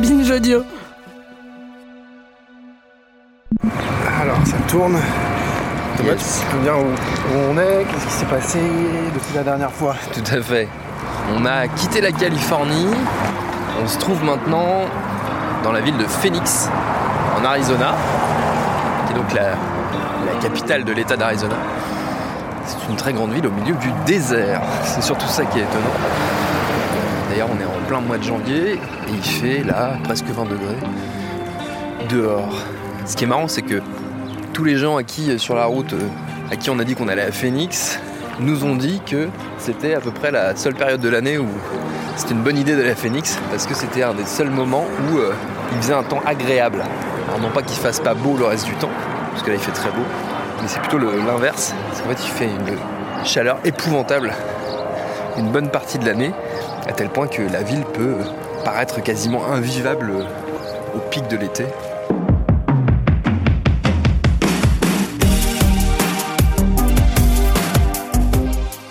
Binge audio. Alors, ça tourne. Thomas, tu peux me dire où, où on est Qu'est-ce qui s'est passé depuis la dernière fois Tout à fait. On a quitté la Californie. On se trouve maintenant dans la ville de Phoenix, en Arizona, qui est donc la, la capitale de l'État d'Arizona. C'est une très grande ville au milieu du désert. C'est surtout ça qui est étonnant. On est en plein mois de janvier et il fait là presque 20 degrés dehors. Ce qui est marrant, c'est que tous les gens à qui, sur la route, euh, à qui on a dit qu'on allait à Phoenix, nous ont dit que c'était à peu près la seule période de l'année où c'était une bonne idée d'aller à Phoenix parce que c'était un des seuls moments où euh, il faisait un temps agréable. Alors non pas qu'il fasse pas beau le reste du temps, parce que là il fait très beau, mais c'est plutôt l'inverse. Parce qu'en fait il fait une chaleur épouvantable une bonne partie de l'année, à tel point que la ville peut paraître quasiment invivable au pic de l'été.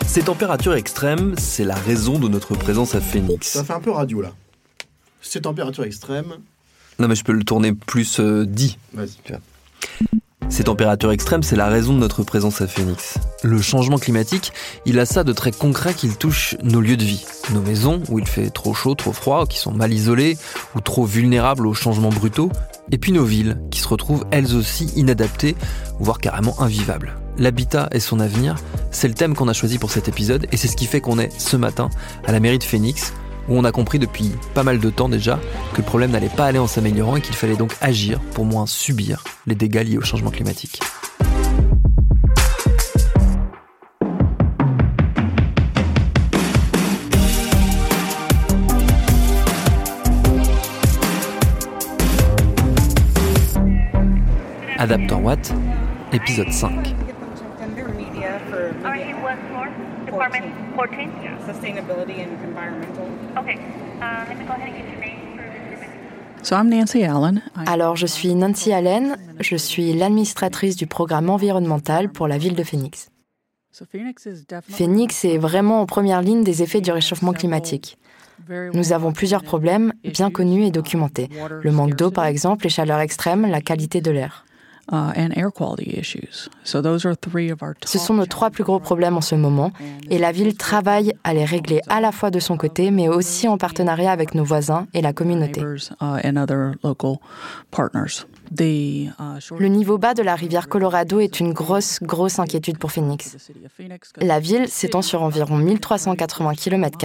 Ces températures extrêmes, c'est la raison de notre présence à Phoenix. Ça fait un peu radio là. Ces températures extrêmes. Non mais je peux le tourner plus euh, dit. Vas-y. Ces températures extrêmes, c'est la raison de notre présence à Phoenix. Le changement climatique, il a ça de très concret qu'il touche nos lieux de vie. Nos maisons, où il fait trop chaud, trop froid, qui sont mal isolées, ou trop vulnérables aux changements brutaux. Et puis nos villes, qui se retrouvent elles aussi inadaptées, voire carrément invivables. L'habitat et son avenir, c'est le thème qu'on a choisi pour cet épisode, et c'est ce qui fait qu'on est ce matin à la mairie de Phoenix, où on a compris depuis pas mal de temps déjà que le problème n'allait pas aller en s'améliorant et qu'il fallait donc agir pour moins subir les dégâts liés au changement climatique. Adapteur Watt, épisode 5. Media for Are you what floor? Department 14? yeah, sustainability and environmental. Okay. Uh, let me go ahead and get your name for Mr. Minute. So I'm Nancy Allen. I- Alors, je suis Nancy Allen, je suis l'administratrice du programme environnemental pour la ville de Phoenix. Phoenix est vraiment en première ligne des effets du réchauffement climatique. Nous avons plusieurs problèmes bien connus et documentés. Le manque d'eau, par exemple, les chaleurs extrêmes, la qualité de l'air. And air quality issues. So those are three of our Ce sont nos trois plus gros problèmes en ce moment, et la ville travaille à les régler à la fois de son côté, mais aussi en partenariat avec nos voisins et la communauté. Uh, uh, short Le niveau bas de la rivière Colorado est une grosse, grosse inquiétude pour Phoenix. La ville s'étend sur environ 1380 km,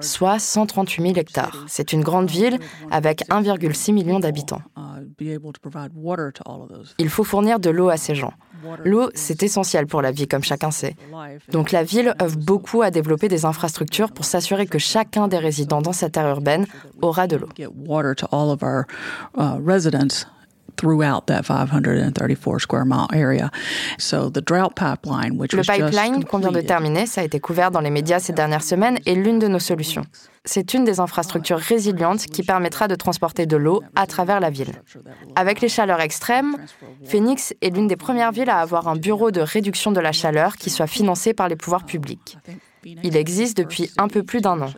soit 138 000 hectares. C'est une grande ville avec 1,6 million d'habitants. Il faut fournir de l'eau à ces gens. L'eau, c'est essentiel pour la vie, comme chacun sait. Donc la ville œuvre beaucoup à développer des infrastructures pour s'assurer que chacun des résidents dans cette aire urbaine aura de l'eau. Throughout that 534 square mile area. So the drought pipeline, which Le pipeline qu'on vient de terminer, ça a été couvert dans les médias ces dernières semaines, est l'une de nos solutions. C'est une des infrastructures résilientes qui permettra de transporter de l'eau à travers la ville. Avec les chaleurs extrêmes, Phoenix est l'une des premières villes à avoir un bureau de réduction de la chaleur qui soit financé par les pouvoirs publics. Il existe depuis un peu plus d'un an.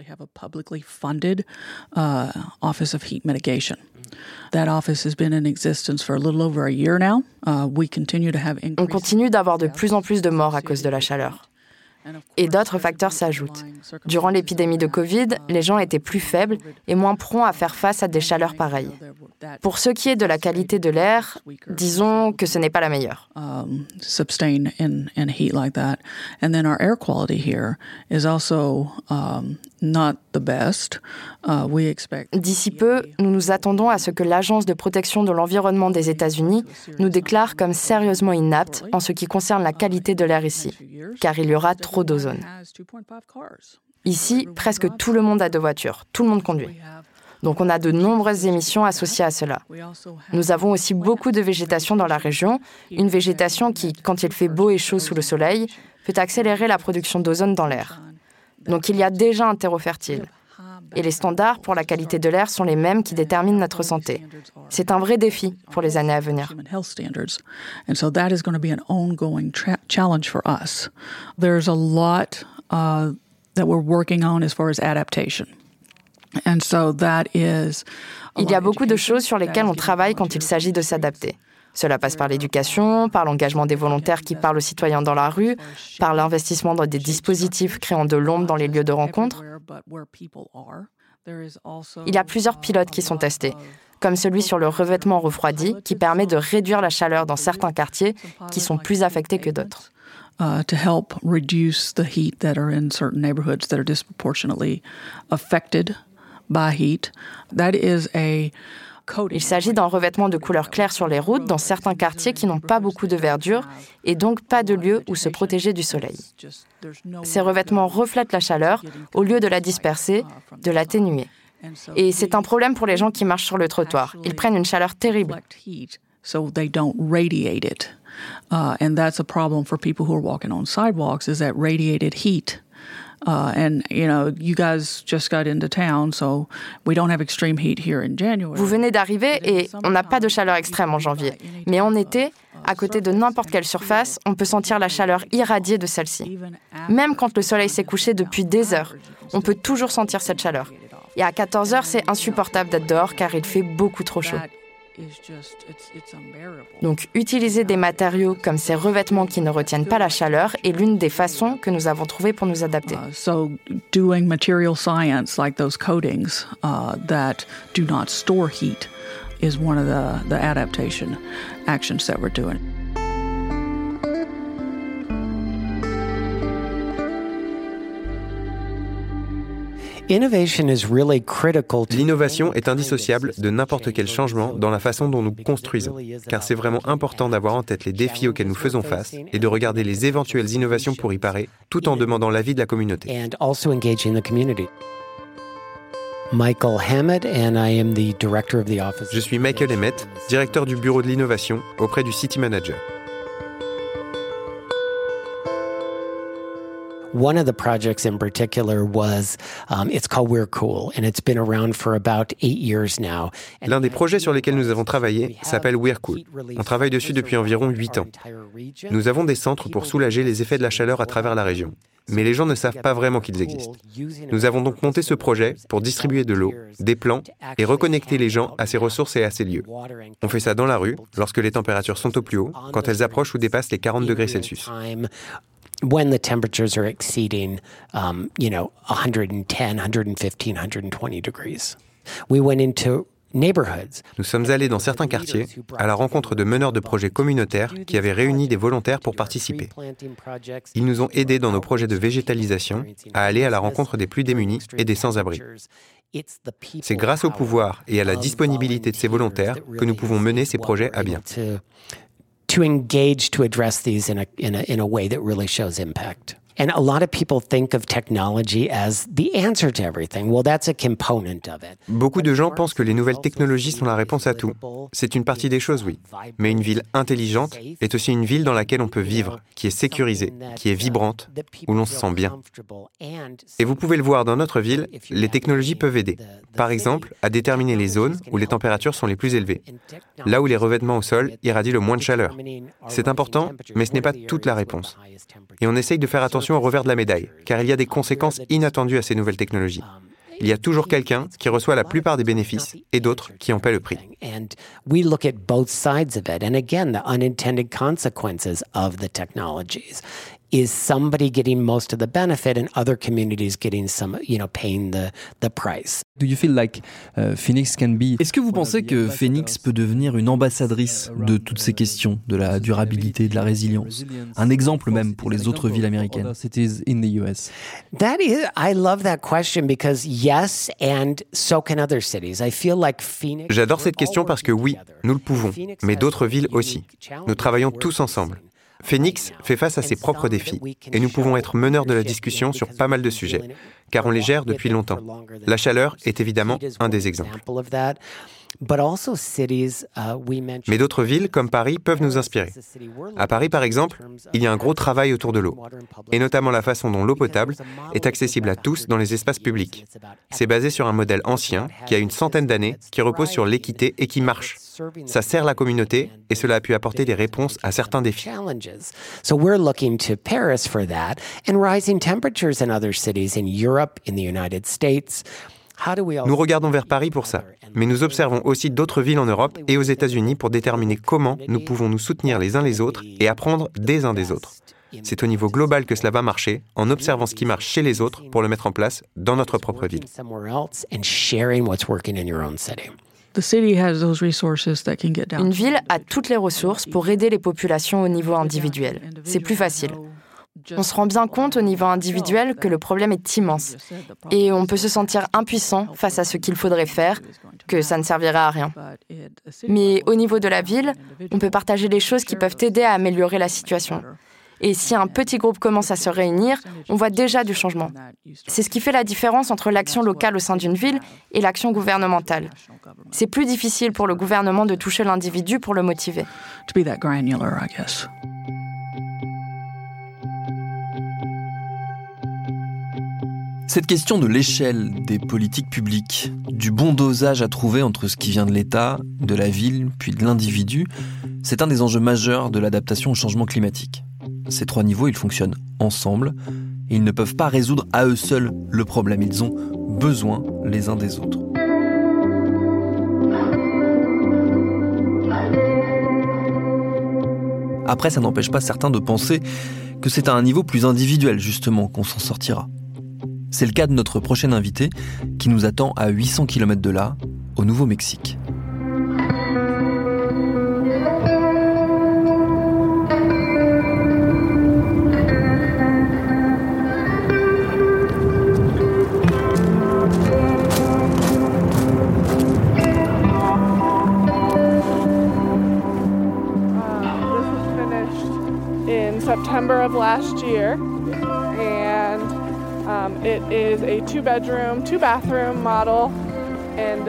Actually have a publicly funded uh, Office of Heat Mitigation. That office has been in existence for a little over a year now. Uh, we continue to have On continue d'avoir de plus en plus de morts à cause de la chaleur. Et d'autres facteurs s'ajoutent. Durant l'épidémie de Covid, les gens étaient plus faibles et moins prompts à faire face à des chaleurs pareilles. Pour ce qui est de la qualité de l'air, disons que ce n'est pas la meilleure. Uh, D'ici peu, nous nous attendons à ce que l'Agence de protection de l'environnement des États-Unis nous déclare comme sérieusement inapte en ce qui concerne la qualité de l'air ici, car il y aura trop d'ozone. has 2.5 cars. Ici, presque tout le monde a deux voitures, tout le monde conduit. Donc on a de nombreuses émissions associées à cela. Nous avons aussi beaucoup de végétation dans la région, une végétation qui, quand il fait beau et chaud sous le soleil, peut accélérer la production d'ozone dans l'air. Donc il y a déjà un terreau fertile. Et les standards pour la qualité de l'air sont les mêmes qui déterminent notre santé. C'est un vrai défi pour les années à venir. Il y a beaucoup de choses sur lesquelles on travaille quand il s'agit de s'adapter. Cela passe par l'éducation, par l'engagement des volontaires qui parlent aux citoyens dans la rue, par l'investissement dans des dispositifs créant de l'ombre dans les lieux de rencontre. Il y a plusieurs pilotes qui sont testés, comme celui sur le revêtement refroidi, qui permet de réduire la chaleur dans certains quartiers qui sont plus affectés que d'autres. uh, to help reduce the heat that are in certain neighborhoods that are disproportionately affected by heat. That is a. Il s'agit d'un revêtement de couleur claire sur les routes dans certains quartiers qui n'ont pas beaucoup de verdure et donc pas de lieu où se protéger du soleil. Ces revêtements reflètent la chaleur au lieu de la disperser, de l'atténuer. Et c'est un problème pour les gens qui marchent sur le trottoir. Ils prennent une chaleur terrible. so they don't radiate it. Uh, and that's a problem for people who are walking on sidewalks is that radiated heat. Uh, and you know, you guys just got into town, so we don't have extreme heat here in January. Vous venez d'arriver et on n'a pas de chaleur extrême en janvier. Mais en été, à côté de n'importe quelle surface, on peut sentir la chaleur irradiée de celle-ci. Même quand le soleil s'est couché depuis des heures, on peut toujours sentir cette chaleur. Et à 14 heures, c'est insupportable d'être dehors car il fait beaucoup trop chaud. Donc utiliser des matériaux comme ces revêtements qui ne retiennent pas la chaleur est l'une des façons que nous avons trouvées pour nous adapter. So doing material science like those coatings that do not store heat is one of the, the adaptation actions that we're doing. L'innovation est indissociable de n'importe quel changement dans la façon dont nous construisons, car c'est vraiment important d'avoir en tête les défis auxquels nous faisons face et de regarder les éventuelles innovations pour y parer, tout en demandant l'avis de la communauté. and also engaging the community. Michael Hammett, and I am the director of the office. Je suis Michael Emmett, directeur du bureau de l'innovation auprès du City Manager. One of the projects in particular was um, it's called We're Cool, and it's been around for about eight years now. And L'un des projets sur lesquels nous avons travaillé s'appelle We're Cool. On travaille dessus depuis environ 8 ans. Nous avons des centres pour soulager les effets de la chaleur à travers la région. Mais les gens ne savent pas vraiment qu'ils existent. Nous avons donc monté ce projet pour distribuer de l'eau, des plans et reconnecter les gens à ces ressources et à ces lieux. On fait ça dans la rue, lorsque les températures sont au plus haut, quand elles approchent ou dépassent les 40 degrés Celsius. When the temperatures are exceeding, um, you know, 110, 115, 120 degrees. We went into neighborhoods. Nous sommes allés dans certains quartiers à la rencontre de meneurs de projets communautaires qui avaient réuni des volontaires pour participer. Ils nous ont aidés dans nos projets de végétalisation à aller à la rencontre des plus démunis et des sans-abri. C'est grâce au pouvoir et à la disponibilité de ces volontaires que nous pouvons mener ces projets à bien. To engage to address these in a in a in a way that really shows impact. And a lot of people think of technology as the answer to everything. Well, that's a component of it. Beaucoup de gens pensent que les nouvelles technologies sont la réponse à tout. C'est une partie des choses, oui. Mais une ville intelligente est aussi une ville dans laquelle on peut vivre, qui est sécurisée, qui est vibrante, où l'on se sent bien. Et vous pouvez le voir dans notre ville, les technologies peuvent aider. Par exemple, à déterminer les zones où les températures sont les plus élevées, là où les revêtements au sol irradient le moins de chaleur. C'est important, mais ce n'est pas toute la réponse. Et on essaye de faire attention au revers de la médaille, car il y a des conséquences inattendues à ces nouvelles technologies. Il y a toujours quelqu'un qui reçoit la plupart des bénéfices et d'autres qui en paient le prix. Is somebody getting most of the benefit and other communities getting some, you know, paying the, the price. Do you feel like uh, Phoenix can be Est-ce que vous pensez que Phoenix peut devenir une ambassadrice de toutes ces questions, de la durabilité, de la résilience? Un exemple même pour les autres villes américaines cities in the US? That is, I love that question because yes, and so can other cities. I feel like Phoenix. J'adore cette question parce que oui, nous le pouvons, mais d'autres villes aussi. Nous travaillons tous ensemble. Phoenix fait face à ses propres défis et nous pouvons être meneurs de la discussion sur pas mal de sujets, car on les gère depuis longtemps. La chaleur est évidemment un des exemples. Of that. But also cities, uh, we mentioned. Mais d'autres villes, comme Paris, peuvent nous inspirer. À Paris, par exemple, il y a un gros travail autour de l'eau, et notamment la façon dont l'eau potable est accessible à tous dans les espaces publics. C'est basé sur un modèle ancien qui a une centaine d'années, qui repose sur l'équité et qui marche. Ça sert la communauté et cela a pu apporter des réponses à certains défis. challenges. So we're looking to Paris for that and rising temperatures in other cities in Europe, in the United States. Nous regardons vers Paris pour ça, mais nous observons aussi d'autres villes en Europe et aux États-Unis pour déterminer comment nous pouvons nous soutenir les uns les autres et apprendre des uns des autres. C'est au niveau global que cela va marcher, en observant ce qui marche chez les autres pour le mettre en place dans notre propre ville. Une ville a toutes les ressources pour aider les populations au niveau individuel. C'est plus facile. On se rend bien compte au niveau individuel que le problème est immense et on peut se sentir impuissant face à ce qu'il faudrait faire, que ça ne servira à rien. Mais au niveau de la ville, on peut partager les choses qui peuvent aider à améliorer la situation. Et si un petit groupe commence à se réunir, on voit déjà du changement. C'est ce qui fait la différence entre l'action locale au sein d'une ville et l'action gouvernementale. C'est plus difficile pour le gouvernement de toucher l'individu pour le motiver. Cette question de l'échelle des politiques publiques, du bon dosage à trouver entre ce qui vient de l'État, de la ville, puis de l'individu, c'est un des enjeux majeurs de l'adaptation au changement climatique. Ces trois niveaux, ils fonctionnent ensemble ils ne peuvent pas résoudre à eux seuls le problème. Ils ont besoin les uns des autres. Après, ça n'empêche pas certains de penser que c'est à un niveau plus individuel, justement, qu'on s'en sortira. C'est le cas de notre prochain invité, qui nous attend à 800 km de là, au Nouveau-Mexique. Um, it is a two bedroom, two bathroom model, and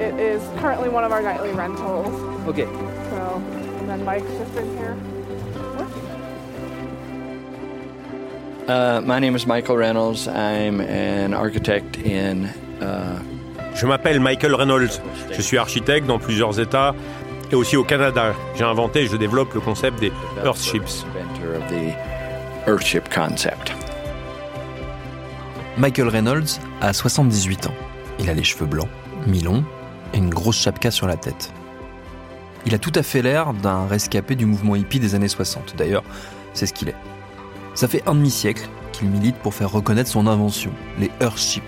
it is currently one of our nightly rentals. Okay. So, and then Mike's just in here. Uh, my name is Michael Reynolds. I'm an architect in. Uh, Je m'appelle Michael Reynolds. Je suis architecte dans plusieurs États et aussi au Canada. J'ai inventé et je développe le concept des Earthships. Earthship concept. Michael Reynolds a 78 ans. Il a les cheveux blancs, mi-longs et une grosse chapka sur la tête. Il a tout à fait l'air d'un rescapé du mouvement hippie des années 60. D'ailleurs, c'est ce qu'il est. Ça fait un demi-siècle qu'il milite pour faire reconnaître son invention, les Earthships.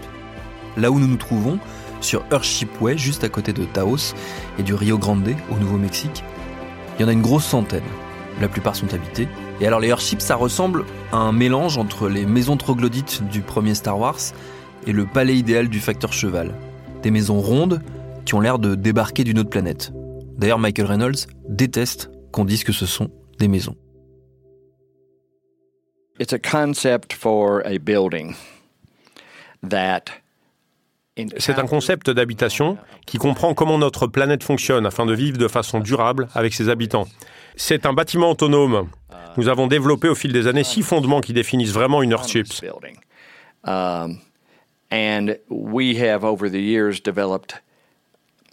Là où nous nous trouvons, sur Earthship Way, juste à côté de Taos et du Rio Grande, au Nouveau-Mexique, il y en a une grosse centaine. La plupart sont habités. Et alors les Earthships, ça ressemble à un mélange entre les maisons troglodytes du premier Star Wars et le palais idéal du facteur cheval. Des maisons rondes qui ont l'air de débarquer d'une autre planète. D'ailleurs, Michael Reynolds déteste qu'on dise que ce sont des maisons. It's a concept for a building that c'est un concept d'habitation qui comprend comment notre planète fonctionne afin de vivre de façon durable avec ses habitants. C'est un bâtiment autonome. Nous avons développé au fil des années six fondements qui définissent vraiment une Earthship. Um, and we have over the years developed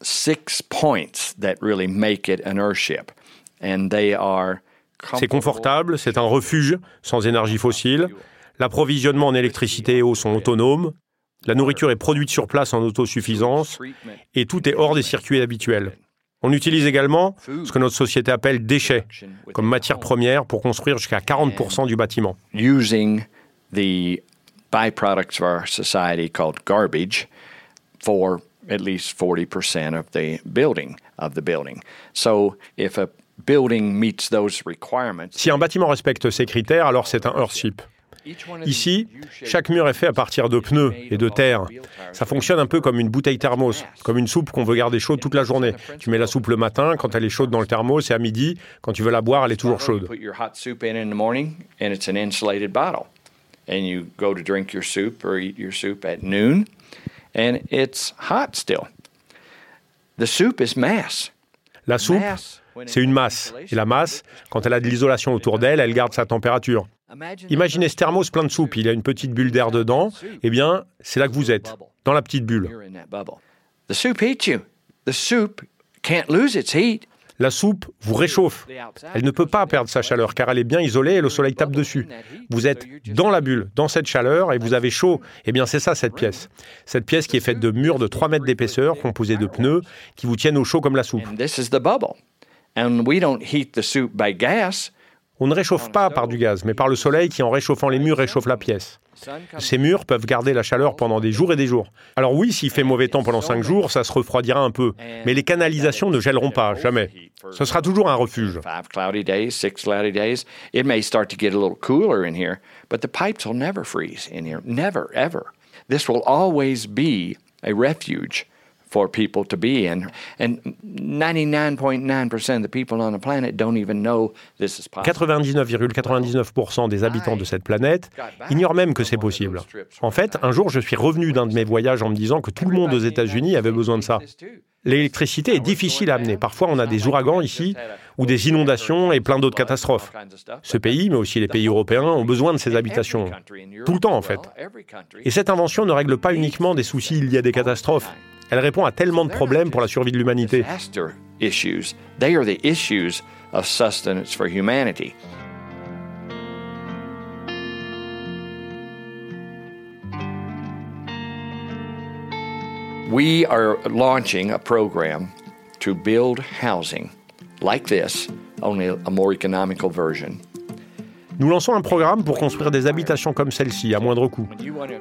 six points that really make it an Earthship. And they are c'est confortable, c'est un refuge sans énergie fossile. L'approvisionnement en électricité et eau sont autonomes. La nourriture est produite sur place en autosuffisance et tout est hors des circuits habituels. On utilise également ce que notre société appelle déchets comme matière première pour construire jusqu'à 40% du bâtiment. Using the byproducts of our society called garbage for at least 40% of the building of the building. So if a building meets those requirements, Si un bâtiment respecte ces critères, alors c'est un Earthship. Ici, chaque mur est fait à partir de pneus et de terre. Ça fonctionne un peu comme une bouteille thermos, comme une soupe qu'on veut garder chaude toute la journée. Tu mets la soupe le matin quand elle est chaude dans le thermos et à midi, quand tu veux la boire, elle est toujours chaude. put your hot soup in in the morning and it's an insulated bottle. And you go to drink your soup or eat your soup at noon and it's hot still. The soup is mass. La soupe, c'est une masse. Et la masse, quand elle a de l'isolation autour d'elle, elle garde sa température. Imaginez ce thermos plein de soupe, il a une petite bulle d'air dedans. Eh bien, c'est là que vous êtes, dans la petite bulle. La soupe vous réchauffe. Elle ne peut pas perdre sa chaleur car elle est bien isolée et le soleil tape dessus. Vous êtes dans la bulle, dans cette chaleur et vous avez chaud. Eh bien, c'est ça cette pièce. Cette pièce qui est faite de murs de 3 mètres d'épaisseur composés de pneus qui vous tiennent au chaud comme la soupe. On ne réchauffe pas par du gaz, mais par le soleil qui, en réchauffant les murs, réchauffe la pièce. Ces murs peuvent garder la chaleur pendant des jours et des jours. Alors oui, s'il fait mauvais temps pendant 5 jours, ça se refroidira un peu. Mais les canalisations ne gèleront pas, jamais. Ce sera toujours un refuge. This will always be a refuge for people to be in. And 99.9% of the people on the planet don't even know this is possible. 99,99% des habitants de cette planète ignorent même que c'est possible. En fait, un jour, je suis revenu d'un de mes voyages en me disant que tout le monde aux États-Unis avait besoin de ça. L'électricité est difficile à amener. Parfois, on a des ouragans ici, ou des inondations et plein d'autres catastrophes. Ce pays, mais aussi les pays européens, ont besoin de ces habitations. Tout le temps, en fait. Et cette invention ne règle pas uniquement des soucis liés à des catastrophes. Elle répond à tellement de problèmes pour la survie de l'humanité. We are launching a program to build housing like this, only a more economical version. Nous lançons un programme pour construire des habitations comme celle-ci à moindre coût.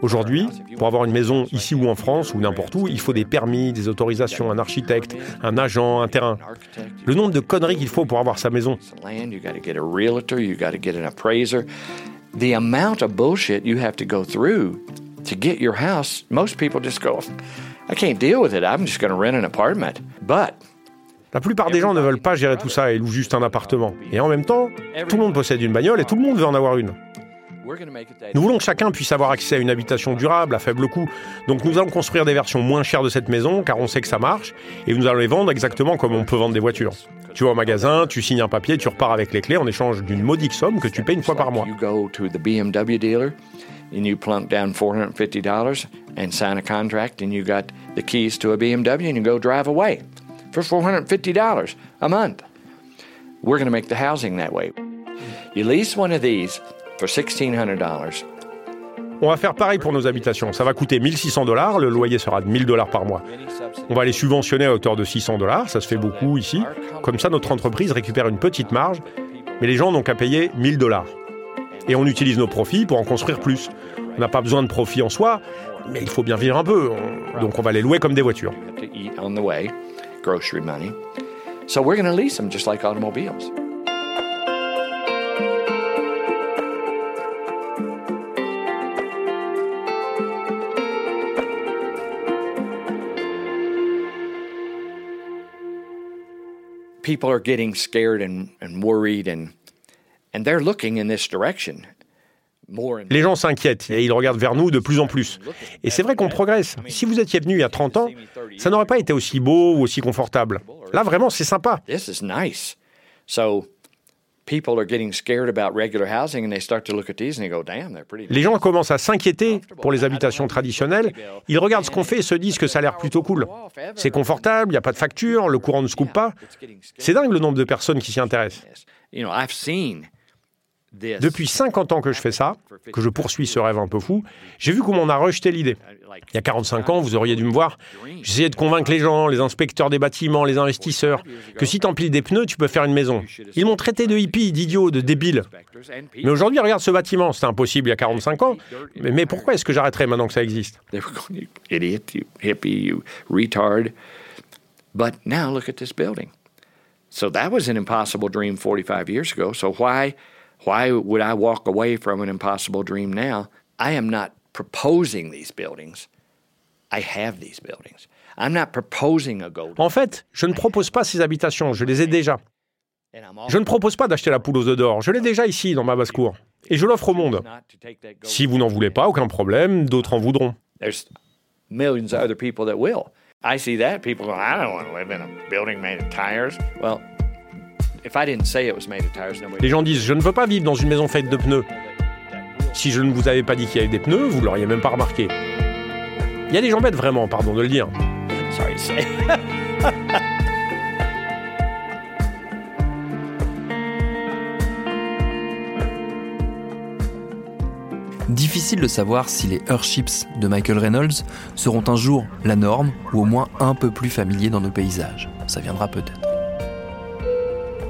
Aujourd'hui, pour avoir une maison ici ou en France ou n'importe où, il faut des permis, des autorisations, un architecte, un agent, un terrain. Le nombre de conneries qu'il faut pour avoir sa maison. The amount of bullshit you have to go through to get your house, most people just go, I can't deal with it. I'm just going to rent an apartment. But La plupart des gens ne veulent pas gérer tout ça et louent juste un appartement. Et en même temps, tout le monde possède une bagnole et tout le monde veut en avoir une. Nous voulons que chacun puisse avoir accès à une habitation durable à faible coût. Donc nous allons construire des versions moins chères de cette maison car on sait que ça marche et nous allons les vendre exactement comme on peut vendre des voitures. Tu vas au magasin, tu signes un papier, tu repars avec les clés en échange d'une modique somme que tu payes une fois par mois. You go to the BMW dealer and you plunk down $450 and sign a contract and you got the keys to a BMW and you go drive away for $450 a month. We're going to make the housing that way. You lease one of these for $1,600. On va faire pareil pour nos habitations. Ça va coûter 1600 dollars, le loyer sera de 1000 dollars par mois. On va les subventionner à hauteur de 600 dollars, ça se fait beaucoup ici. Comme ça, notre entreprise récupère une petite marge, mais les gens n'ont qu'à payer 1000 dollars. Et on utilise nos profits pour en construire plus. On n'a pas besoin de profit en soi, mais il faut bien vivre un peu. On- Donc on va les louer comme des voitures. Grocery money. So we're going to lease them just like automobiles. People are getting scared and, and worried, and, and they're looking in this direction. Les gens s'inquiètent et ils regardent vers nous de plus en plus. Et c'est vrai qu'on progresse. Si vous étiez venu il y a 30 ans, ça n'aurait pas été aussi beau ou aussi confortable. Là, vraiment, c'est sympa. this is nice. So people are getting scared about regular housing and they start to look at these and they go, damn, they're pretty Les gens commencent à s'inquiéter pour les habitations traditionnelles. Ils regardent ce qu'on fait et se disent que ça a l'air plutôt cool. C'est confortable, il n'y a pas de facture, le courant ne se coupe pas. C'est dingue le nombre de personnes qui s'y intéressent. You know, I've seen this. Depuis 50 ans que je fais ça, que je poursuis ce rêve un peu fou, j'ai vu comment on a rejeté l'idée. Il y a 45 ans, vous auriez dû me voir, j'essayais de convaincre les gens, les inspecteurs des bâtiments, les investisseurs, que si t'empiles des pneus, tu peux faire une maison. Ils m'ont traité de hippie, d'idiot, de débile. Mais aujourd'hui, regarde ce bâtiment, c'était impossible il y a 45 ans. Mais, mais pourquoi est-ce que j'arrêterais maintenant que ça existe? They were going, you idiot, you hippie, you retard. But now look at this building. So that was an impossible dream 45 years ago. So why, why would I walk away from an impossible dream now? I am not proposing these buildings. I have these buildings. I'm not proposing a gold. En fait, je ne propose pas ces habitations, je les ai déjà. Je ne propose pas d'acheter la poule aux œufs d'or, je l'ai déjà ici dans ma basse-cour. Et je l'offre au monde. Si vous n'en voulez pas, aucun problème, d'autres en voudront. There's millions of other people that will. I see that people go, I don't want to live in a building made of tires. Well, les gens disent, je ne veux pas vivre dans une maison faite de pneus. Si je ne vous avais pas dit qu'il y avait des pneus, vous ne l'auriez même pas remarqué. Il y a des gens bêtes vraiment, pardon de le dire. Difficile de savoir si les Airships de Michael Reynolds seront un jour la norme ou au moins un peu plus familiers dans nos paysages. Ça viendra peut-être.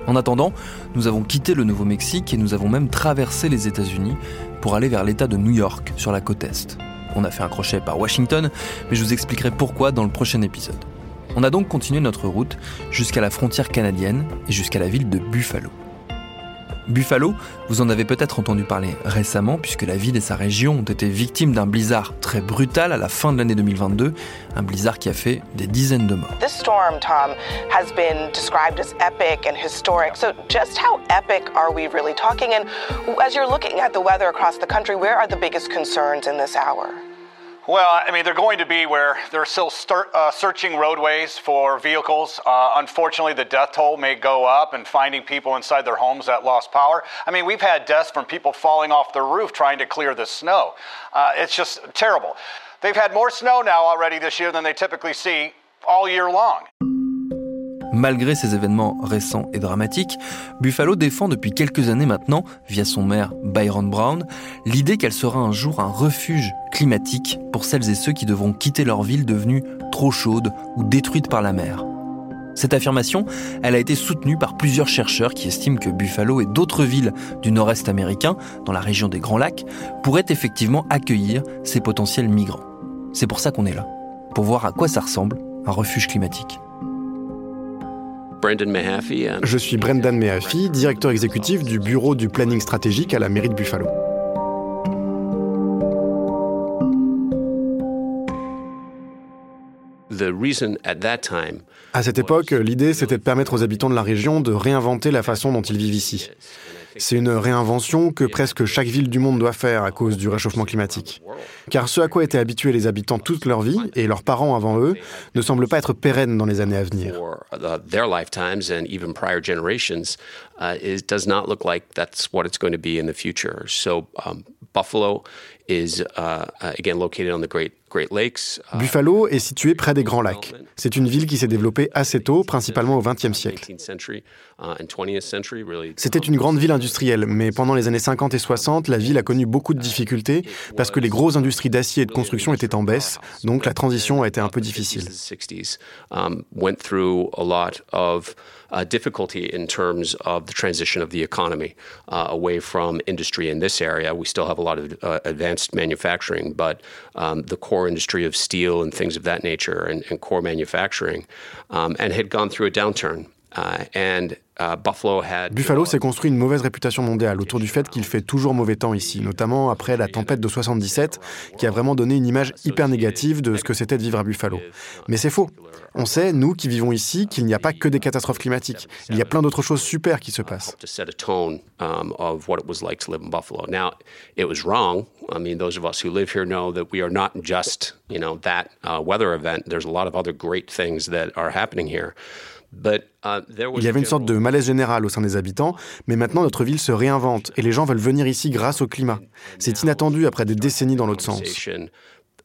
En attendant, nous avons quitté le Nouveau-Mexique et nous avons même traversé les États-Unis pour aller vers l'État de New York, sur la côte Est. On a fait un crochet par Washington, mais je vous expliquerai pourquoi dans le prochain épisode. On a donc continué notre route jusqu'à la frontière canadienne et jusqu'à la ville de Buffalo. Buffalo, vous en avez peut-être entendu parler récemment puisque la ville et sa région ont été victimes d'un blizzard très brutal à la fin de l'année 2022, un blizzard qui a fait des dizaines de morts. This storm, Tom, has been described as epic and historic. So just how epic are we really talking? And as you're looking at the weather across the country, where are the biggest concerns in this hour? Well, I mean, they're going to be where they're still uh, searching roadways for vehicles. Uh, unfortunately, the death toll may go up and finding people inside their homes that lost power. I mean, we've had deaths from people falling off the roof trying to clear the snow. Uh, it's just terrible. They've had more snow now already this year than they typically see all year long. Malgré ces événements récents et dramatiques, Buffalo défend depuis quelques années maintenant, via son maire Byron Brown, l'idée qu'elle sera un jour un refuge climatique pour celles et ceux qui devront quitter leur ville devenue trop chaude ou détruite par la mer. Cette affirmation, elle a été soutenue par plusieurs chercheurs qui estiment que Buffalo et d'autres villes du nord-est américain, dans la région des Grands Lacs, pourraient effectivement accueillir ces potentiels migrants. C'est pour ça qu'on est là, pour voir à quoi ça ressemble un refuge climatique. Je suis Brendan Mehaffey, directeur exécutif du bureau du planning stratégique à la mairie de Buffalo. À cette époque, l'idée c'était de permettre aux habitants de la région de réinventer la façon dont ils vivent ici. C'est une réinvention que presque chaque ville du monde doit faire à cause du réchauffement climatique. Car ce à quoi étaient habitués les habitants toute leur vie, et leurs parents avant eux, ne semble pas être pérenne dans les années à venir. Buffalo is uh, again located on the Great. Uh, Buffalo est situé près des Grands Lacs. C'est une ville qui s'est développée assez tôt, principalement au XXe siècle. Uh, C'était une grande ville industrielle, mais pendant les années 50 et 60, la ville a connu beaucoup de difficultés parce que les grosses industries d'acier et de construction étaient en baisse, donc la transition a été un peu difficile. Um, uh, difficulty in terms of the transition of the economy uh, away from industry in this area. We still have a lot of uh, advanced manufacturing, but um, the core industry of steel and things of that nature and, and core manufacturing, um, and had gone through a downturn. Uh, and uh, Buffalo, had Buffalo s'est construit une mauvaise réputation mondiale autour du fait qu'il fait toujours mauvais temps ici, notamment après la tempête de 77, qui a vraiment donné une image hyper négative de ce que c'était de vivre à Buffalo. Mais c'est faux. On sait, nous qui vivons ici, qu'il n'y a pas que des catastrophes climatiques. Il y a plein d'autres choses super qui se passent. Uh, Il y avait une sorte de malaise général au sein des habitants, mais maintenant notre ville se réinvente et les gens veulent venir ici grâce au climat. C'est inattendu après des décennies dans l'autre sens.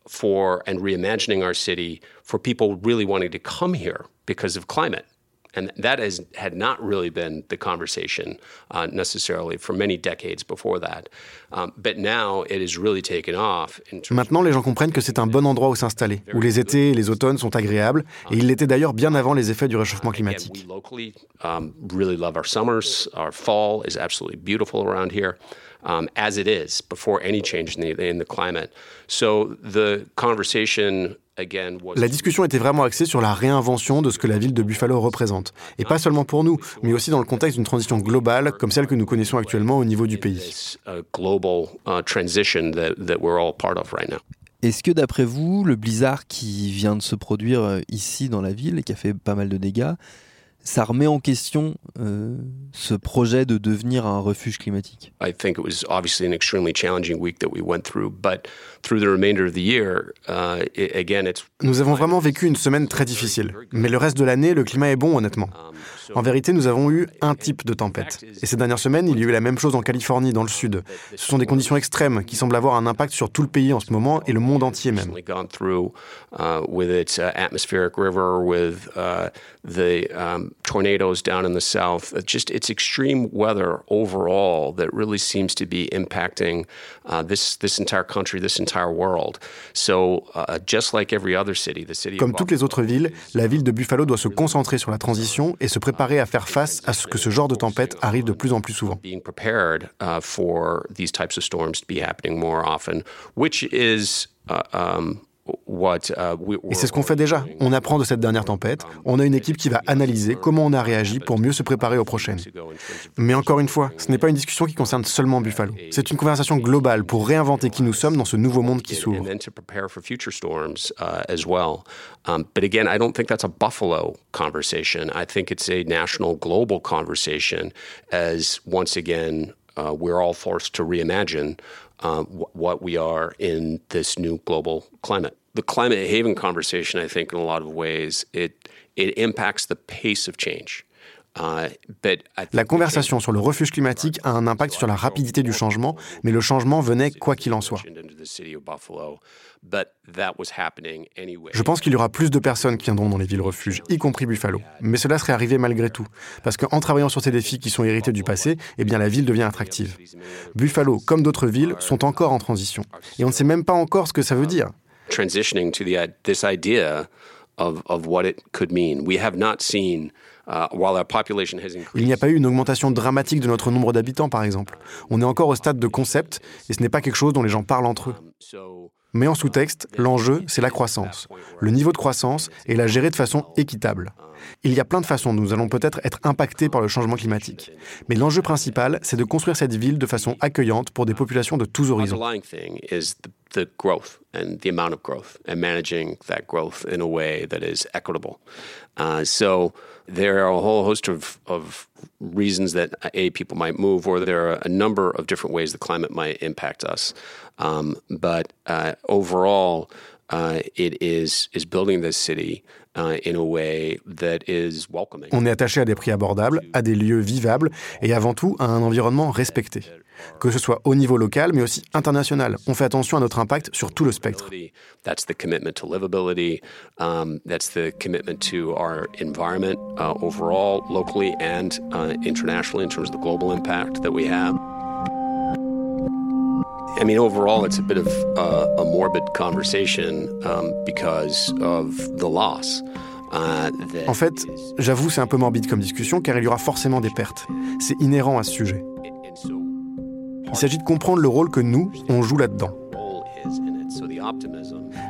For and reimagining our city for people really wanting to come here because of climate. And that has, had not really been the conversation uh, necessarily for many decades before that. Um, but now it has really taken off. Maintenant, les gens comprennent que c'est un bon endroit où s'installer, où les étés et les automnes sont agréables, et ils l'étaient d'ailleurs bien avant les effets du réchauffement climatique. Um, really love our summers. Our fall is absolutely beautiful around here. Um, as it is before any change in the, in the climate. So the conversation la discussion était vraiment axée sur la réinvention de ce que la ville de Buffalo représente. Et pas seulement pour nous, mais aussi dans le contexte d'une transition globale comme celle que nous connaissons actuellement au niveau du pays. Est-ce que d'après vous, le blizzard qui vient de se produire euh, ici dans la ville et qui a fait pas mal de dégâts, ça remet en question euh, ce projet de devenir un refuge climatique. I think it was obviously an extremely challenging week that we went through, but through the remainder of the year, uh, it, again, it's. Nous avons vraiment vécu une semaine très difficile, mais le reste de l'année, le climat est bon, honnêtement. En vérité, nous avons eu un type de tempête. Et ces dernières semaines, il y a eu la même chose en Californie, dans le sud. Ce sont des conditions extrêmes qui semblent avoir un impact sur tout le pays en ce moment et le monde entier même. With its atmospheric river, with the um, tornadoes down in the south. Just it's extreme weather overall that really seems to be impacting uh, this this entire country, this entire world. So uh, just like every other city, the city. Comme toutes les autres villes, la ville de Buffalo doit se concentrer sur la transition et se préparer à faire face à ce que ce genre de tempête arrive de plus en plus souvent. Being prepared uh, for these types of storms to be happening more often, which is. Uh, um, Et c'est ce qu'on fait déjà. On apprend de cette dernière tempête. On a une équipe qui va analyser comment on a réagi pour mieux se préparer aux prochaines. Mais encore une fois, ce n'est pas une discussion qui concerne seulement Buffalo. C'est une conversation globale pour réinventer qui nous sommes dans ce nouveau monde qui s'ouvre. Um, but again, I don't think that's a Buffalo conversation. I think it's a national, global conversation as once again, uh, we're all forced to reimagine uh, what we are in this new global climate. The climate haven conversation, I think, in a lot of ways, it it impacts the pace of change. Uh, la conversation sur le refuge climatique a un impact sur la rapidité du changement, mais le changement venait quoi qu'il en soit. Je pense qu'il y aura plus de personnes qui viendront dans les villes refuges, y compris Buffalo. Mais cela serait arrivé malgré tout, parce qu'en travaillant sur ces défis qui sont hérités du passé, eh bien la ville devient attractive. Buffalo, comme d'autres villes, sont encore en transition, et on ne sait même pas encore ce que ça veut dire. Transitioning to the, this idea of, what it could mean. We have not seen Uh, Il n'y a pas eu une augmentation dramatique de notre nombre d'habitants, par exemple. On est encore au stade de concept, et ce n'est pas quelque chose dont les gens parlent entre eux. Um, Mais en sous-texte, l'enjeu, c'est la croissance. Le niveau de croissance et la gérer de façon équitable. Il y a plein de façons dont nous allons peut-être être impactés par le changement climatique. Mais l'enjeu principal, c'est de construire cette ville de façon accueillante pour des populations de tous horizons. The growth and the amount of growth and managing that growth in a way that is equitable. Uh, so there are a whole host of, of reasons that a people might move, or there are a number of different ways the climate might impact us. Um, but uh, overall, uh, it is is building this city uh, in a way that is welcoming. On est attaché à des prix abordables, à des lieux vivables et avant tout à un environnement respecté que ce soit au niveau local, mais aussi international. On fait attention à notre impact sur tout le spectre. That's the commitment to livability. Um, that's the commitment to our environment uh, overall, locally and internationally, in terms of the global impact that we have. I mean, overall, it's a bit of uh, a morbid conversation um, because of the loss. Uh, en fait, j'avoue, c'est un peu morbide comme discussion car il y aura forcément des pertes. C'est inhérent à ce sujet. Il s'agit de comprendre le rôle que nous, on joue là-dedans.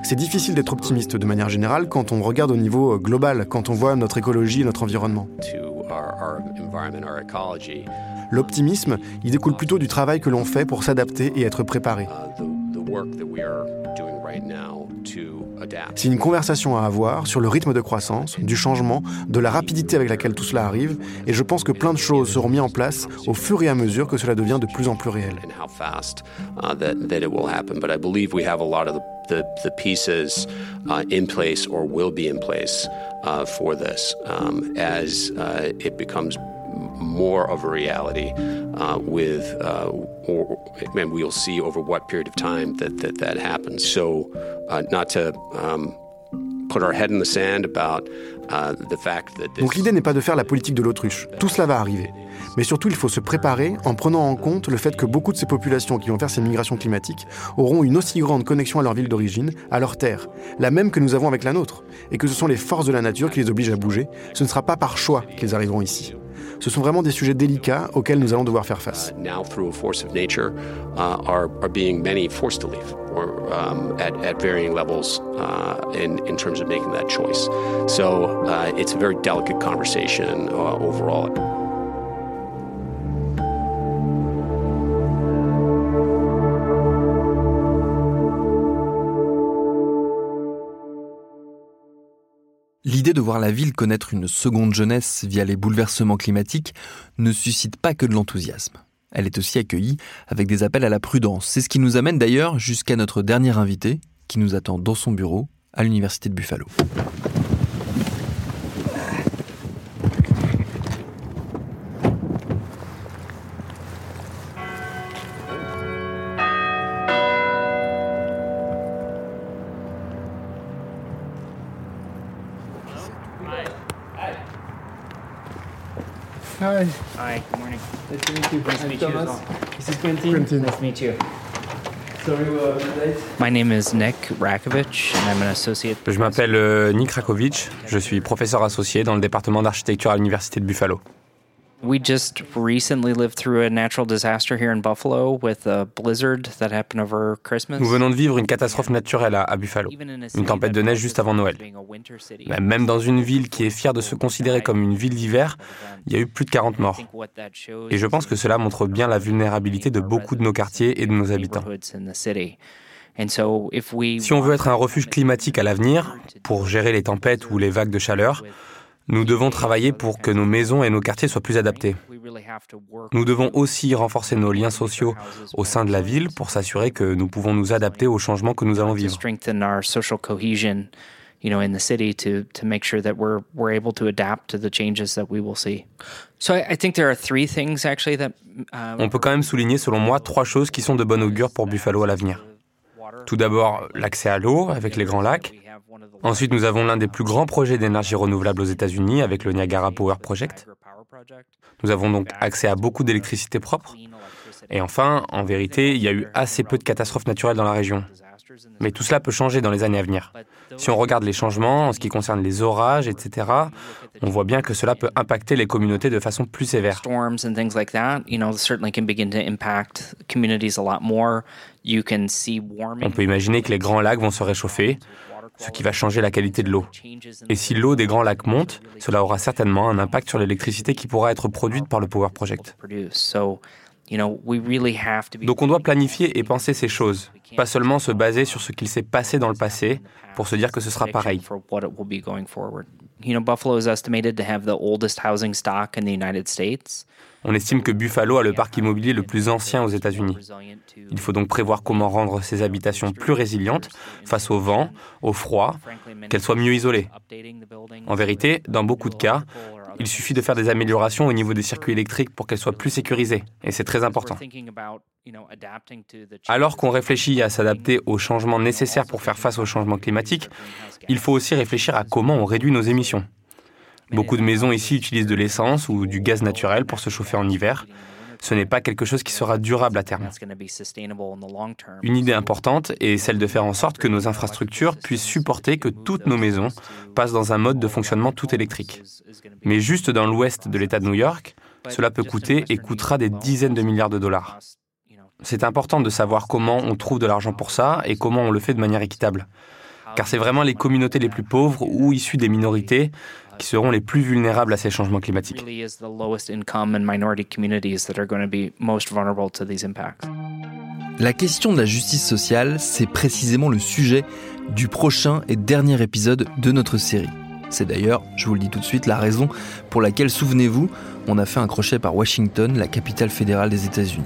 C'est difficile d'être optimiste de manière générale quand on regarde au niveau euh, global, quand on voit notre écologie et notre environnement. L'optimisme, il découle plutôt du travail que l'on fait pour s'adapter et être préparé. C'est une conversation à avoir sur le rythme de croissance, du changement, de la rapidité avec laquelle tout cela arrive, et je pense que plein de choses seront mises en place au fur et à mesure que cela devient de plus en plus réel. The, the pieces uh, in place or will be in place uh, for this um, as uh, it becomes more of a reality uh, with, uh, and we'll see over what period of time that happens. So, uh, not to um, put our head in the sand about the fact that. Donc l'idée n'est pas de faire la politique de l'autruche. Tout cela va arriver. Mais surtout, il faut se préparer en prenant en compte le fait que beaucoup de ces populations qui vont faire ces migrations climatiques auront une aussi grande connexion à leur ville d'origine, à leur terre, la même que nous avons avec la nôtre, et que ce sont les forces de la nature qui les obligent à bouger. Ce ne sera pas par choix qu'ils arriveront ici. Ce sont vraiment des sujets délicats auxquels nous allons devoir faire face. Now, through a force of nature, uh, are, being many forced to leave, or um, at, varying levels uh, in, terms of making that choice. So uh, it's a very delicate conversation uh, overall. L'idée de voir la ville connaître une seconde jeunesse via les bouleversements climatiques ne suscite pas que de l'enthousiasme. Elle est aussi accueillie avec des appels à la prudence. C'est ce qui nous amène d'ailleurs jusqu'à notre dernier invité, qui nous attend dans son bureau à l'Université de Buffalo. Hi. Hi, good morning. Nice to meet you. Nice to meet you as Thomas. well. This is Quentin. Quentin. Nice to meet you. Sorry, late. My name is Nick Rakovich, and I'm an associate. Je m'appelle euh, Nick Rakovic, je suis professeur associé dans le département d'architecture à l'Université de Buffalo. We just recently lived through a natural disaster here in Buffalo with a blizzard that happened over Christmas. Nous venons de vivre une catastrophe naturelle à, à Buffalo, une tempête de neige juste avant Noël. Mais Même dans une ville qui est fière de se considérer comme une ville d'hiver, il y a eu plus de 40 morts. Et je pense que cela montre bien la vulnérabilité de beaucoup de nos quartiers et de nos habitants. Si on veut être un refuge climatique à l'avenir, pour gérer les tempêtes ou les vagues de chaleur, nous devons travailler pour que nos maisons et nos quartiers soient plus adaptés. Nous devons aussi renforcer nos liens sociaux au sein de la ville pour s'assurer que nous pouvons nous adapter aux changements que nous allons vivre. strengthen our social cohesion, you know, in the city to to make sure that we're we're able to adapt to the changes that we will see. So I, I think there are three things actually that. On peut quand même souligner, selon moi, trois choses qui sont de bon augure pour Buffalo à l'avenir. Tout d'abord, l'accès à l'eau avec les grands lacs. Ensuite, nous avons l'un des plus grands projets d'énergie renouvelable aux États-Unis avec le Niagara Power Project. Nous avons donc accès à beaucoup d'électricité propre. Et enfin, en vérité, il y a eu assez peu de catastrophes naturelles dans la région. Mais tout cela peut changer dans les années à venir. Si on regarde les changements en ce qui concerne les orages, etc., on voit bien que cela peut impacter les communautés de façon plus sévère. On peut imaginer que les grands lacs vont se réchauffer, ce qui va changer la qualité de l'eau. Et si l'eau des grands lacs monte, cela aura certainement un impact sur l'électricité qui pourra être produite par le Power Project. Donc on doit planifier et penser ces choses, pas seulement se baser sur ce qu'il s'est passé dans le passé pour se dire que ce sera pareil. You know, Buffalo is estimated to have the oldest housing stock in the United States. On estime que Buffalo a le parc immobilier le plus ancien aux États-Unis. Il faut donc prévoir comment rendre ces habitations plus résilientes face au vent, au froid, qu'elles soient mieux isolées. En vérité, dans beaucoup de cas, il suffit de faire des améliorations au niveau des circuits électriques pour qu'elles soient plus sécurisées, et c'est très important. Alors qu'on réfléchit à s'adapter aux changements nécessaires pour faire face au changement climatique, il faut aussi réfléchir à comment on réduit nos émissions. Beaucoup de maisons ici utilisent de l'essence ou du gaz naturel pour se chauffer en hiver. Ce n'est pas quelque chose qui sera durable à terme. Une idée importante est celle de faire en sorte que nos infrastructures puissent supporter que toutes nos maisons passent dans un mode de fonctionnement tout électrique. Mais juste dans l'ouest de l'État de New York, cela peut coûter et coûtera des dizaines de milliards de dollars. C'est important de savoir comment on trouve de l'argent pour ça et comment on le fait de manière équitable. Car c'est vraiment les communautés les plus pauvres ou issues des minorités qui seront les plus vulnérables à ces changements climatiques. La question de la justice sociale, c'est précisément le sujet du prochain et dernier épisode de notre série. C'est d'ailleurs, je vous le dis tout de suite, la raison pour laquelle, souvenez-vous, on a fait un crochet par Washington, la capitale fédérale des États-Unis.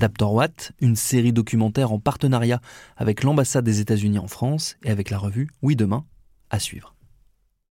Adaptor Watt, une série documentaire en partenariat avec l'ambassade des États-Unis en France et avec la revue Oui Demain, à suivre.